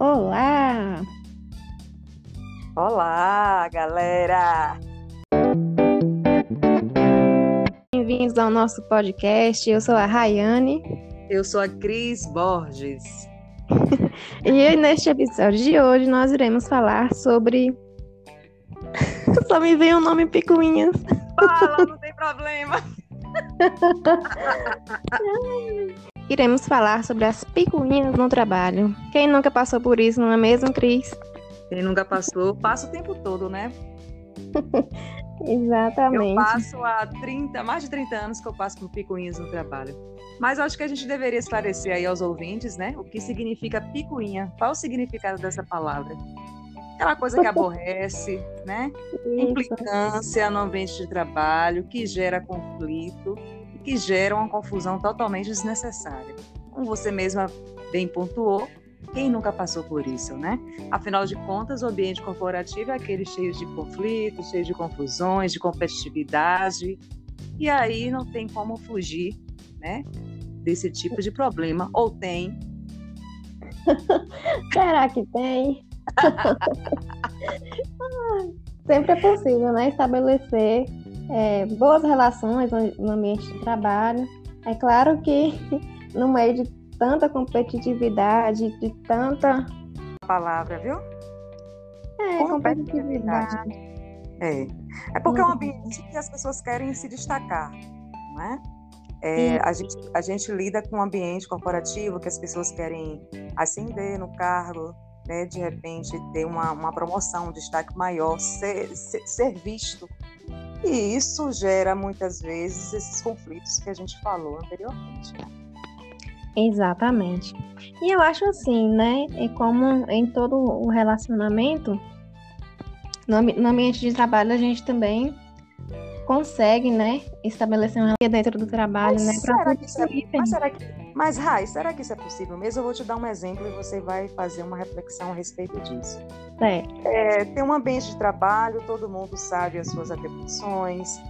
Olá! Olá, galera! Bem-vindos ao nosso podcast. Eu sou a Rayane. Eu sou a Cris Borges. e neste episódio de hoje nós iremos falar sobre. Só me veio o nome Picuinhas. Fala, não tem problema. Iremos falar sobre as picuinhas no trabalho. Quem nunca passou por isso, não é mesmo, Cris? Quem nunca passou, passa o tempo todo, né? Exatamente. Eu passo há 30, mais de 30 anos que eu passo por picuinhas no trabalho. Mas acho que a gente deveria esclarecer aí aos ouvintes, né? O que significa picuinha. Qual o significado dessa palavra? Aquela coisa que aborrece, né? Implicância no ambiente de trabalho, que gera conflito que gera uma confusão totalmente desnecessária. Como você mesma bem pontuou, quem nunca passou por isso, né? Afinal de contas, o ambiente corporativo é aquele cheio de conflitos, cheio de confusões, de competitividade. E aí não tem como fugir, né? Desse tipo de problema. Ou tem? Será que tem? Sempre é possível, né? Estabelecer é, boas relações no ambiente de trabalho. É claro que no meio de tanta competitividade, de tanta. Palavra, viu? É, competitividade. É. É porque é um ambiente que as pessoas querem se destacar, né? É, a, gente, a gente lida com um ambiente corporativo que as pessoas querem ascender no cargo, né? de repente ter uma, uma promoção, um destaque maior, ser, ser, ser visto. E isso gera muitas vezes esses conflitos que a gente falou anteriormente. Né? Exatamente. E eu acho assim, né? E como em todo o relacionamento, no, no ambiente de trabalho a gente também consegue, né, estabelecer uma linha dentro do trabalho, mas né, será que isso é, mas será que, mas Rai, será que isso é possível mesmo? Eu vou te dar um exemplo e você vai fazer uma reflexão a respeito disso. É. é tem um ambiente de trabalho, todo mundo sabe as suas atribuições,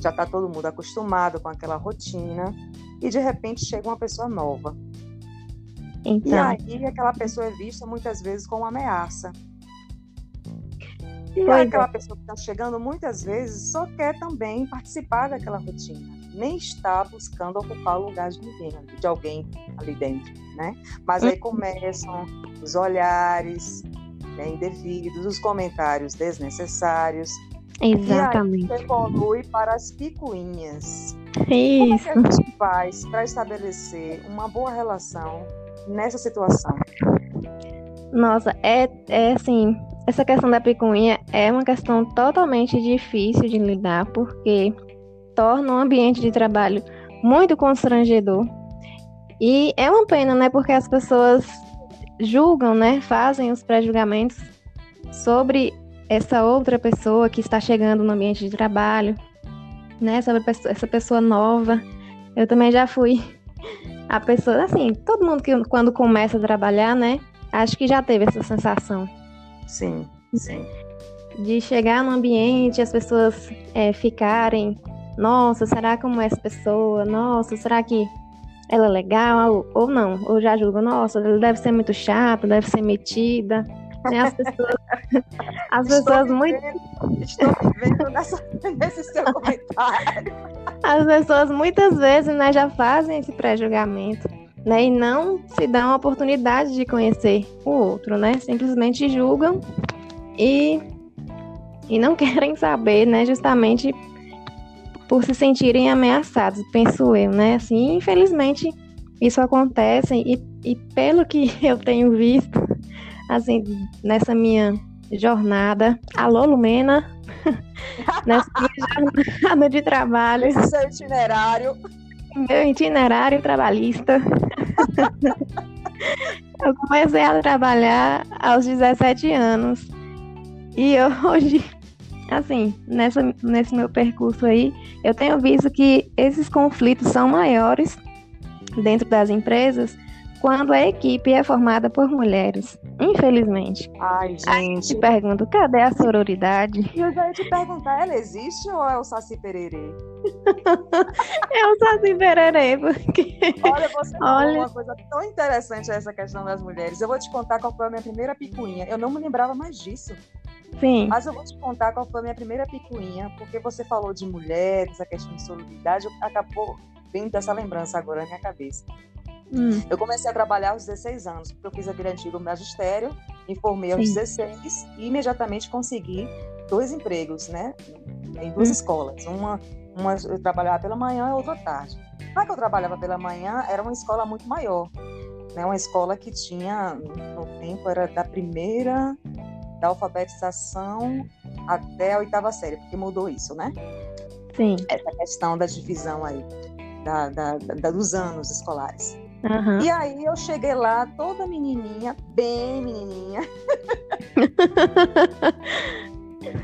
já está todo mundo acostumado com aquela rotina e de repente chega uma pessoa nova. Então. E aí aquela pessoa é vista muitas vezes como uma ameaça. E aquela é. pessoa que está chegando muitas vezes só quer também participar daquela rotina, nem está buscando ocupar o lugar de ninguém, de alguém ali dentro, né? Mas aí uhum. começam os olhares né, indevidos, os comentários desnecessários. Exatamente. E aí evolui para as picuinhas. Isso. Como é que a gente faz para estabelecer uma boa relação nessa situação? Nossa, é, é assim, essa questão da picuinha é uma questão totalmente difícil de lidar, porque torna o um ambiente de trabalho muito constrangedor. E é uma pena, né? Porque as pessoas julgam, né? Fazem os pré-julgamentos sobre essa outra pessoa que está chegando no ambiente de trabalho, né? Sobre essa pessoa nova. Eu também já fui a pessoa, assim, todo mundo que quando começa a trabalhar, né? Acho que já teve essa sensação. Sim, sim. De chegar no ambiente, as pessoas é, ficarem, nossa, será como é essa pessoa? Nossa, será que ela é legal? Ou não? Ou já julga, nossa, ela deve ser muito chata, deve ser metida. Né? As pessoas, as pessoas muito. estou vivendo nessa, nesse seu comentário. As pessoas muitas vezes né, já fazem esse pré-julgamento. Né, e não se dão a oportunidade de conhecer o outro, né? Simplesmente julgam e, e não querem saber, né? Justamente por se sentirem ameaçados, penso eu, né? Assim, infelizmente isso acontece e, e pelo que eu tenho visto, assim, nessa minha jornada, alô Lumena, nessa minha jornada de trabalho. Esse seu itinerário. Meu itinerário trabalhista. Eu comecei a trabalhar aos 17 anos. E hoje, assim, nessa, nesse meu percurso aí, eu tenho visto que esses conflitos são maiores dentro das empresas quando a equipe é formada por mulheres, infelizmente. Ai, gente. te pergunto, cadê a sororidade? E eu já ia te perguntar, ela existe ou é o Saci Pererê? é o Saci Pererê, porque... Olha, você Olha... uma coisa tão interessante essa questão das mulheres. Eu vou te contar qual foi a minha primeira picuinha. Eu não me lembrava mais disso. Sim. Mas eu vou te contar qual foi a minha primeira picuinha, porque você falou de mulheres, essa questão de sororidade, acabou vindo essa lembrança agora na minha cabeça. Hum. Eu comecei a trabalhar aos 16 anos, porque eu fiz aquele antigo magistério, me formei aos Sim. 16 e imediatamente consegui dois empregos, né? Em duas hum. escolas. Uma, uma eu trabalhava pela manhã e outra tarde. Na que eu trabalhava pela manhã, era uma escola muito maior. Né? Uma escola que tinha, no tempo, era da primeira da alfabetização até a oitava série, porque mudou isso, né? Sim. Essa questão da divisão aí, da, da, da dos anos escolares. Uhum. E aí eu cheguei lá toda menininha, bem menininha.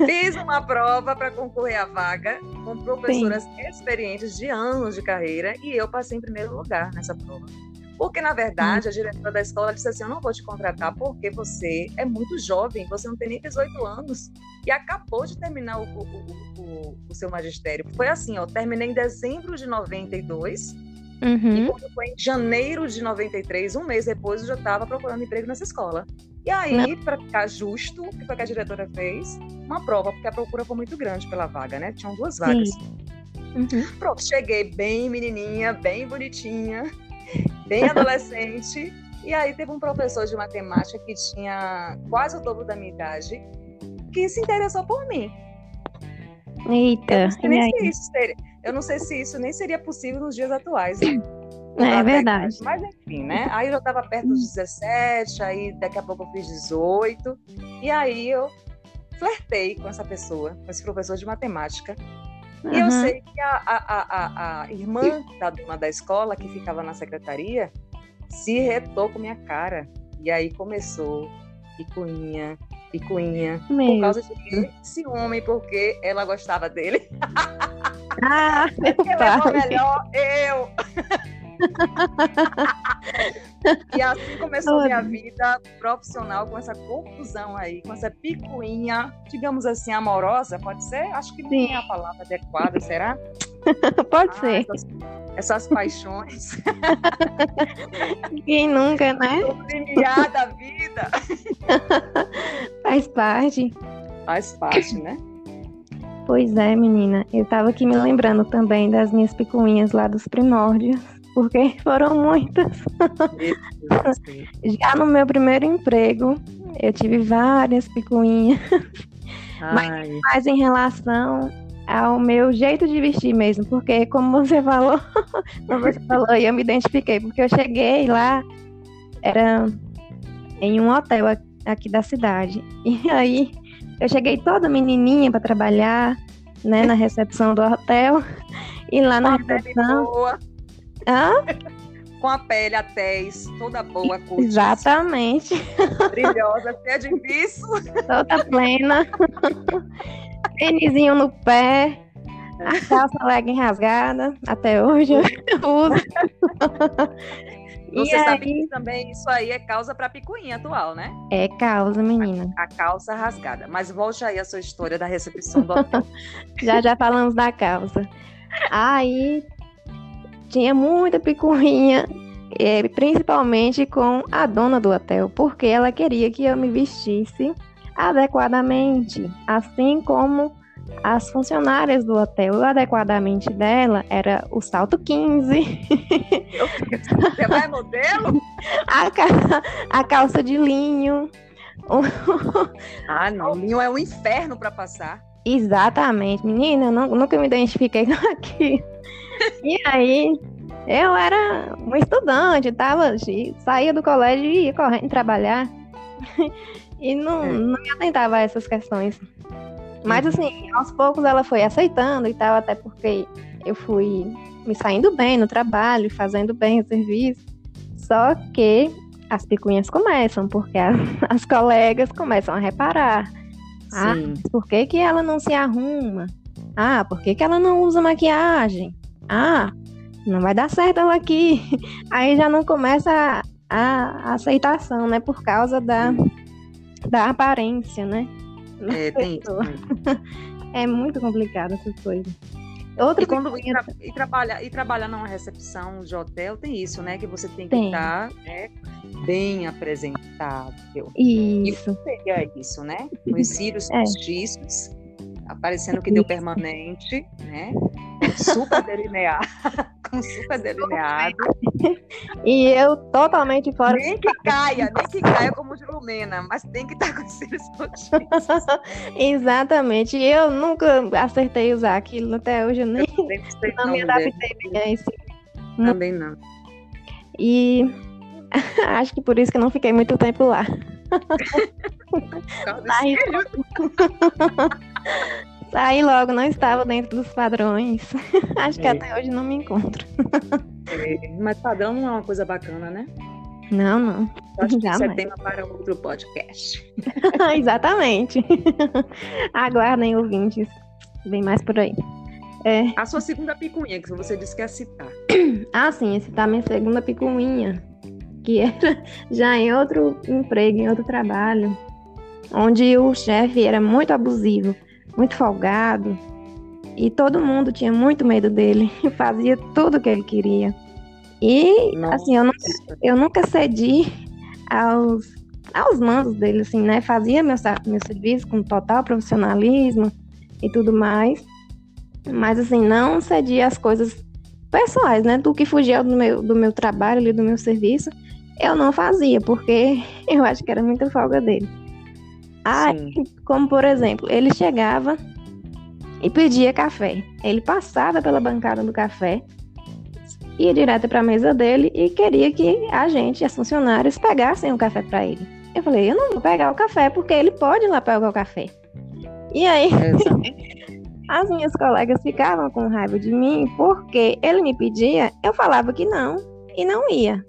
Fiz uma prova para concorrer à vaga com professoras Sim. experientes de anos de carreira e eu passei em primeiro lugar nessa prova. Porque, na verdade, a diretora da escola disse assim: Eu não vou te contratar porque você é muito jovem, você não tem nem 18 anos e acabou de terminar o, o, o, o seu magistério. Foi assim: ó, terminei em dezembro de 92. Uhum. E quando foi em janeiro de 93, um mês depois, eu já estava procurando emprego nessa escola. E aí, para ficar justo, o que foi que a diretora fez? Uma prova, porque a procura foi muito grande pela vaga, né? Tinham duas vagas. Uhum. Pronto, cheguei bem menininha, bem bonitinha bem adolescente. E aí teve um professor de matemática que tinha quase o dobro da minha idade, que se interessou por mim. Eita, eu não sei, nem se isso seria, eu não sei se isso nem seria possível nos dias atuais. Né? É verdade. Mas enfim, né? Aí eu já estava perto dos 17, aí daqui a pouco eu fiz 18. E aí eu flertei com essa pessoa, com esse professor de matemática. Uhum. E eu sei que a, a, a, a, irmã da dona da escola, que ficava na secretaria, se retou com minha cara. E aí começou picuinha, picuinha. Meu por causa de esse homem, porque ela gostava dele. Ah, é porque levou melhor eu. e assim começou minha vida profissional com essa confusão aí, com essa picuinha, digamos assim, amorosa, pode ser? Acho que nem é a palavra adequada, será? pode ah, ser. Essas, essas paixões. Quem nunca, né? O limiar da vida. Faz parte. Faz parte, né? Pois é, menina. Eu tava aqui me lembrando também das minhas picuinhas lá dos primórdios porque foram muitas. Já no meu primeiro emprego, eu tive várias picuinhas. Mas, mas em relação ao meu jeito de vestir mesmo, porque como você falou, como você falou, eu me identifiquei, porque eu cheguei lá, era em um hotel aqui da cidade. E aí eu cheguei toda menininha para trabalhar, né, na recepção do hotel. E lá na recepção. Boa. Hã? Com a pele, a tez, toda boa. Exatamente. Brilhosa, cheia de viço. Toda plena. Tênisinho no pé. A calça legging rasgada. Até hoje eu uso. Você e sabe aí... que também isso aí é causa para picuinha atual, né? É causa, menina. A, a, calça rasgada. Mas volte aí a sua história da recepção do hotel. já já falamos da calça. Aí tinha muita picuinha, é, principalmente com a dona do hotel, porque ela queria que eu me vestisse adequadamente, assim como as funcionárias do hotel. O adequadamente dela era o salto 15. Você vai modelo? A, calça, a calça de linho. ah, não. Linho é um inferno para passar. Exatamente. Menina, eu não, nunca me identifiquei com aquilo. E aí, eu era uma estudante, tava, saía do colégio e ia correndo trabalhar. e não, é. não me atentava a essas questões. Mas uhum. assim, aos poucos ela foi aceitando e tal, até porque eu fui me saindo bem no trabalho, fazendo bem o serviço. Só que as picuinhas começam, porque as, as colegas começam a reparar. Ah, por que, que ela não se arruma? Ah, por que, que ela não usa maquiagem? Ah, não vai dar certo ela aqui. Aí já não começa a aceitação, né? Por causa da, da aparência, né? É, tem isso. É muito complicado essas coisas. Outra e, quando, e, tra e, trabalhar, e trabalhar numa recepção de hotel tem isso, né? Que você tem que tem. estar né, bem apresentável. Isso. E seria isso, né? Com os cílios é. Aparecendo que deu permanente, né? Super delineado, com super delineado. E eu totalmente fora. Nem que caia, nem que caia como de Lumena, mas tem que estar com os cílios. Exatamente. E eu nunca acertei usar aquilo até hoje, eu nem eu não, não me adaptei bem a esse. Também não. E acho que por isso que eu não fiquei muito tempo lá. Saí logo. Logo, não estava dentro dos padrões. Acho é. que até hoje não me encontro. É, mas padrão não é uma coisa bacana, né? Não, não. Acho que isso é tema para outro podcast. Exatamente. Aguardem, ouvintes. Vem mais por aí. É... A sua segunda picuinha, que você disse que ia citar. Ah, sim, ia citar minha segunda picuinha que era já em outro emprego, em outro trabalho, onde o chefe era muito abusivo, muito folgado, e todo mundo tinha muito medo dele, fazia tudo o que ele queria. E, Nossa. assim, eu, nunca, eu nunca cedi aos, aos mandos dele, assim, né? Fazia meu, meu serviço com total profissionalismo e tudo mais, mas, assim, não cedia as coisas pessoais, né? Do que fugia do meu, do meu trabalho ali, do meu serviço, eu não fazia, porque eu acho que era muita folga dele. Aí, como por exemplo, ele chegava e pedia café. Ele passava pela bancada do café, ia direto para a mesa dele e queria que a gente, as funcionários, pegassem o café para ele. Eu falei, eu não vou pegar o café porque ele pode ir lá pegar o café. E aí, as minhas colegas ficavam com raiva de mim porque ele me pedia, eu falava que não e não ia.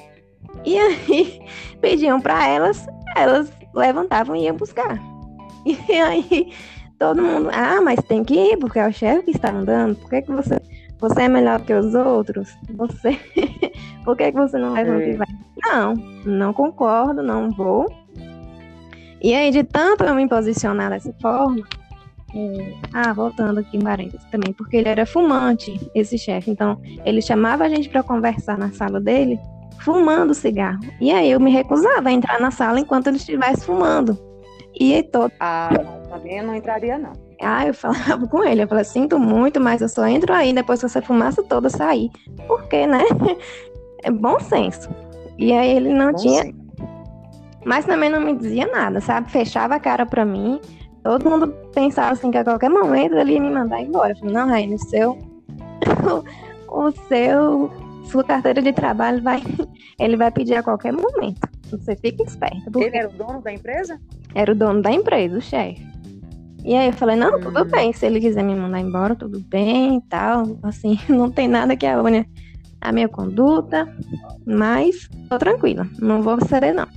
E aí pediam para elas, elas levantavam e iam buscar. E aí todo mundo, ah, mas tem que ir, porque é o chefe que está andando. Por que, que você, você é melhor que os outros? Você, por que, que você não levanta e vai? Não, não concordo, não vou. E aí, de tanto eu me posicionar dessa forma, é, ah, voltando aqui em parênteses também, porque ele era fumante, esse chefe. Então, ele chamava a gente para conversar na sala dele fumando cigarro. E aí eu me recusava a entrar na sala enquanto ele estivesse fumando. E aí todo. Ah, também eu não entraria, não. Ah, eu falava com ele, eu falei, sinto muito, mas eu só entro aí depois que essa fumaça toda sair. Porque, né? É bom senso. E aí ele não bom tinha. Senso. Mas também não me dizia nada, sabe? Fechava a cara pra mim. Todo mundo pensava assim que a qualquer momento ele ia me mandar embora. Eu falei, não, Raine, o seu. o seu sua carteira de trabalho vai, ele vai pedir a qualquer momento. Você fica esperto. Ele era o dono da empresa? Era o dono da empresa, o chefe. E aí eu falei, não, hum. tudo bem, se ele quiser me mandar embora, tudo bem e tal. Assim, não tem nada que abone a minha conduta, mas tô tranquila, não vou ceder não.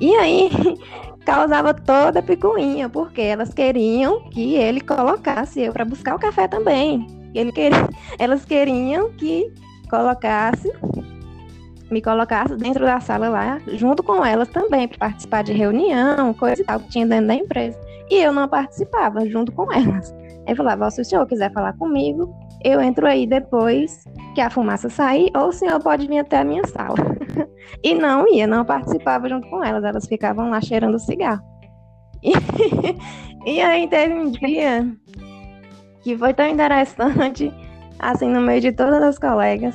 E aí causava toda a picuinha, porque elas queriam que ele colocasse eu para buscar o café também. Ele queria, elas queriam que colocasse, me colocasse dentro da sala lá, junto com elas também, para participar de reunião, coisa e tal, que tinha dentro da empresa. E eu não participava junto com elas. Aí falava, se o senhor quiser falar comigo, eu entro aí depois que a fumaça sair, ou o senhor pode vir até a minha sala. e não ia, não participava junto com elas, elas ficavam lá cheirando cigarro. E, e aí teve um dia que foi tão interessante assim, no meio de todas as colegas,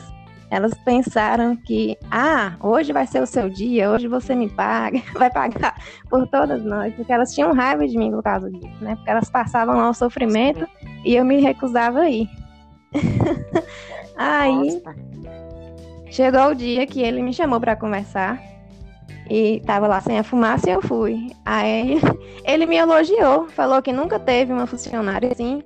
elas pensaram que, ah, hoje vai ser o seu dia, hoje você me paga, vai pagar por todas nós, porque elas tinham raiva de mim por causa disso, né? Porque elas passavam lá o sofrimento e eu me recusava a ir. Aí chegou o dia que ele me chamou para conversar e tava lá sem a fumaça e eu fui. Aí ele me elogiou, falou que nunca teve uma funcionária assim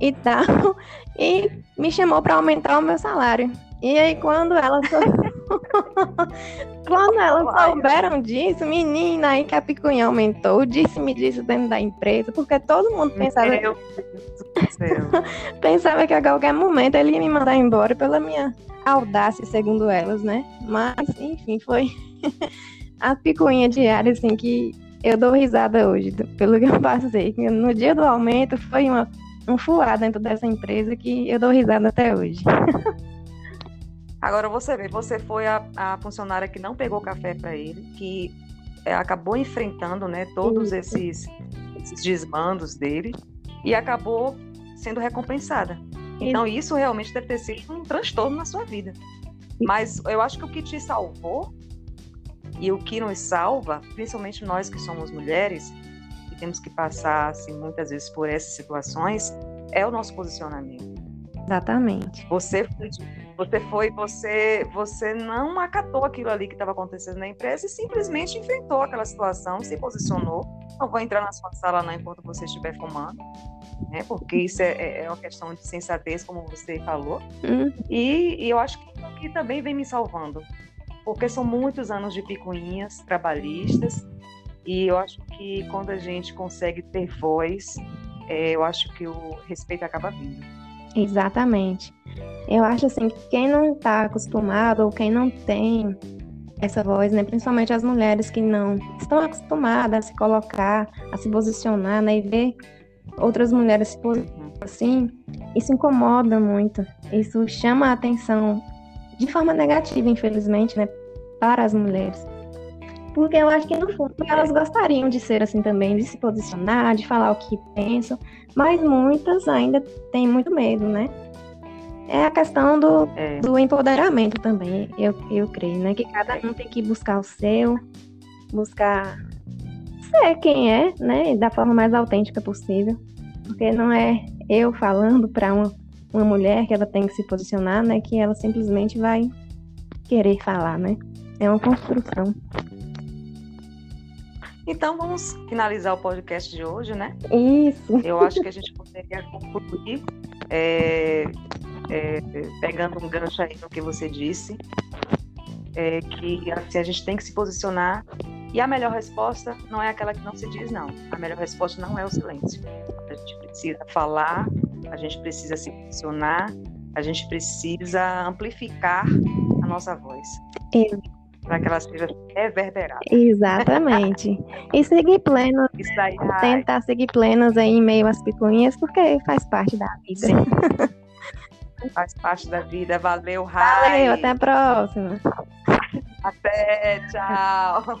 e tal e me chamou para aumentar o meu salário. E aí quando elas quando elas souberam disso, menina, aí que a picuinha aumentou, disse-me disso dentro da empresa, porque todo mundo pensava Pensava que a qualquer momento ele ia me mandar embora pela minha audácia, segundo elas, né? Mas, enfim, foi a picuinha diária, assim, que eu dou risada hoje, pelo que eu passei. No dia do aumento foi uma, um fuá dentro dessa empresa que eu dou risada até hoje. Agora você vê, você foi a, a funcionária que não pegou café para ele, que é, acabou enfrentando né, todos esses, esses desmandos dele e acabou sendo recompensada. Então, isso realmente deve ter sido um transtorno na sua vida. Mas eu acho que o que te salvou e o que nos salva, principalmente nós que somos mulheres, que temos que passar assim, muitas vezes por essas situações, é o nosso posicionamento. Exatamente. Você você foi, você, você não acatou aquilo ali que estava acontecendo na empresa e simplesmente enfrentou aquela situação, se posicionou. Não vou entrar na sua sala não enquanto você estiver fumando, né? Porque isso é, é, é uma questão de sensatez, como você falou. Hum. E, e, eu acho que, que também vem me salvando, porque são muitos anos de picuinhas trabalhistas e eu acho que quando a gente consegue ter voz, é, eu acho que o respeito acaba vindo. Exatamente. Eu acho assim que quem não está acostumado ou quem não tem essa voz, né, principalmente as mulheres que não estão acostumadas a se colocar, a se posicionar, né, e ver outras mulheres se posicionando assim, isso incomoda muito. Isso chama a atenção de forma negativa, infelizmente, né, para as mulheres. Porque eu acho que no fundo elas gostariam de ser assim também, de se posicionar, de falar o que pensam, mas muitas ainda têm muito medo, né? É a questão do, é. do empoderamento também, eu, eu creio, né? Que cada um tem que buscar o seu, buscar ser quem é, né? Da forma mais autêntica possível. Porque não é eu falando para uma, uma mulher que ela tem que se posicionar, né? Que ela simplesmente vai querer falar, né? É uma construção. Então vamos finalizar o podcast de hoje, né? Isso. Eu acho que a gente poderia concluir é, é, pegando um gancho aí no que você disse, é, que assim, a gente tem que se posicionar e a melhor resposta não é aquela que não se diz, não. A melhor resposta não é o silêncio. A gente precisa falar, a gente precisa se posicionar, a gente precisa amplificar a nossa voz. Isso para que ela seja reverberada. Exatamente. e seguir plenos, daí, tentar seguir plenos aí em meio às picuinhas, porque faz parte da vida. faz parte da vida. Valeu, Rai. Valeu, até a próxima. Até, tchau.